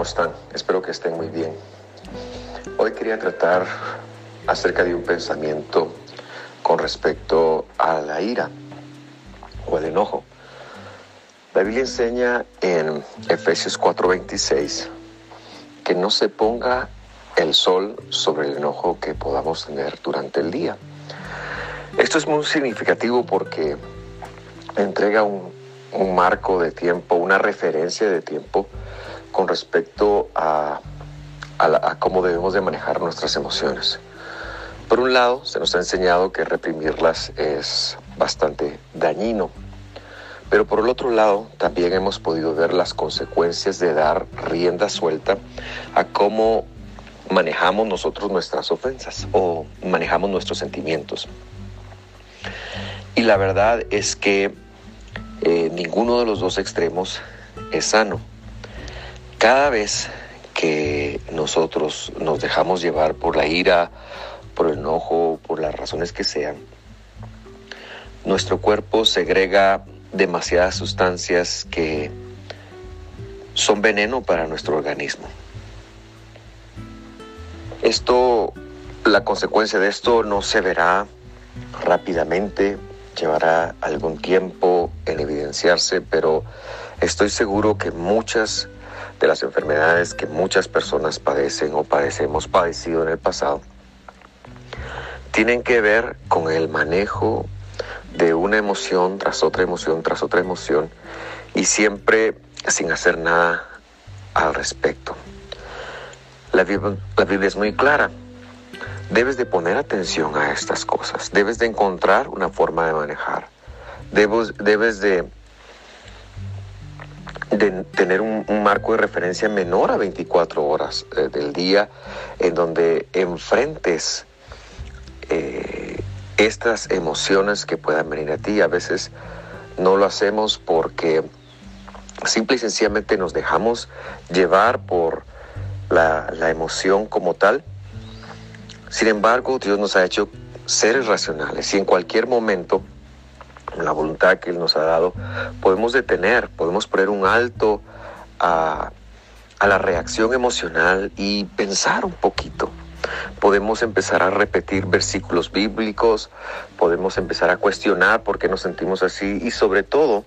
¿cómo están? Espero que estén muy bien. Hoy quería tratar acerca de un pensamiento con respecto a la ira o el enojo. La Biblia enseña en Efesios 4:26 que no se ponga el sol sobre el enojo que podamos tener durante el día. Esto es muy significativo porque entrega un marco de tiempo, una referencia de tiempo con respecto a, cómo debemos de manejar nuestras emociones. Por un lado, se nos ha enseñado que reprimirlas es bastante dañino, pero por el otro lado, también hemos podido ver las consecuencias de dar rienda suelta a cómo manejamos nosotros nuestras ofensas o manejamos nuestros sentimientos. Y la verdad es que eh, ninguno de los dos extremos es sano. Cada vez que nosotros nos dejamos llevar por la ira, por el enojo, por las razones que sean, nuestro cuerpo segrega demasiadas sustancias que son veneno para nuestro organismo. Esto, la consecuencia de esto no se verá rápidamente, llevará algún tiempo en evidenciarse, pero estoy seguro que muchas de las enfermedades que muchas personas padecen o padecemos padecido en el pasado tienen que ver con el manejo de una emoción tras otra emoción tras otra emoción y siempre sin hacer nada al respecto. La Biblia, es muy clara. Debes de poner atención a estas cosas. Debes de encontrar una forma de manejar. Debes de de tener un, marco de referencia menor a 24 horas eh, del día en donde enfrentes eh, estas emociones que puedan venir a ti. A veces no lo hacemos porque simple y sencillamente nos dejamos llevar por la, la emoción como tal. Sin embargo, Dios nos ha hecho seres racionales y en cualquier momento la voluntad que Él nos ha dado, podemos detener, podemos poner un alto a, la reacción emocional y pensar un poquito. Podemos empezar a repetir versículos bíblicos, podemos empezar a cuestionar por qué nos sentimos así y sobre todo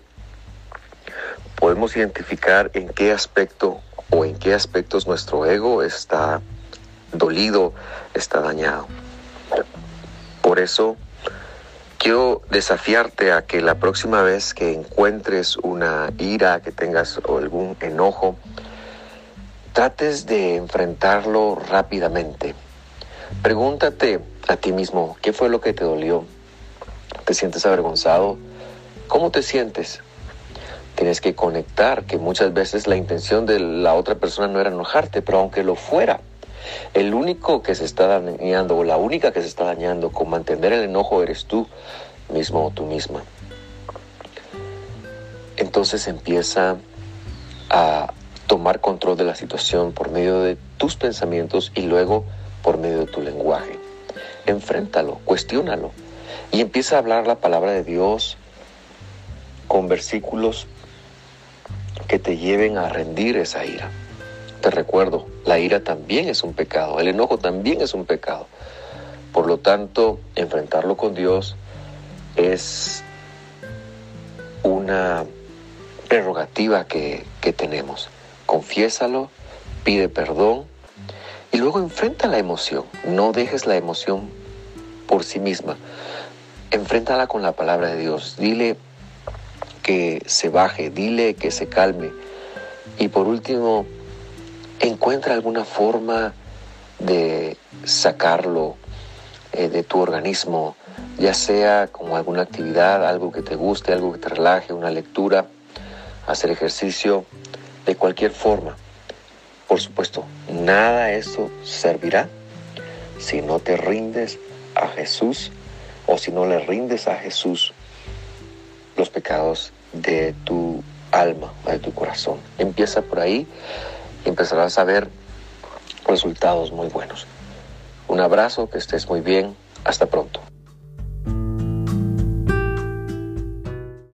podemos identificar en qué aspecto o en qué aspectos nuestro ego está dolido, está dañado. Por eso Quiero desafiarte a que la próxima vez que encuentres una ira, que tengas algún enojo, trates de enfrentarlo rápidamente. Pregúntate a ti mismo, ¿qué fue lo que te dolió? ¿Te sientes avergonzado? ¿Cómo te sientes? Tienes que conectar que muchas veces la intención de la otra persona no era enojarte, pero aunque lo fuera, el único que se está dañando o la única que se está dañando con mantener el enojo eres tú mismo o tú misma. Entonces empieza a tomar control de la situación por medio de tus pensamientos y luego por medio de tu lenguaje. Enfréntalo, cuestiónalo y empieza a hablar la palabra de Dios con versículos que te lleven a rendir esa ira. Te recuerdo, la ira también es un pecado, el enojo también es un pecado. Por lo tanto, enfrentarlo con Dios es una prerrogativa que, que tenemos. Confiésalo, pide perdón y luego enfrenta la emoción. No dejes la emoción por sí misma. Enfréntala con la palabra de Dios. Dile que se baje, dile que se calme. Y por último, encuentra alguna forma de sacarlo eh, de tu organismo, ya sea como alguna actividad, algo que te guste, algo que te relaje, una lectura, hacer ejercicio, de cualquier forma. Por supuesto, nada eso servirá si no te rindes a Jesús o si no le rindes a Jesús los pecados de tu alma, de tu corazón. Empieza por ahí y empezarás a ver resultados muy buenos. Un abrazo, que estés muy bien, hasta pronto.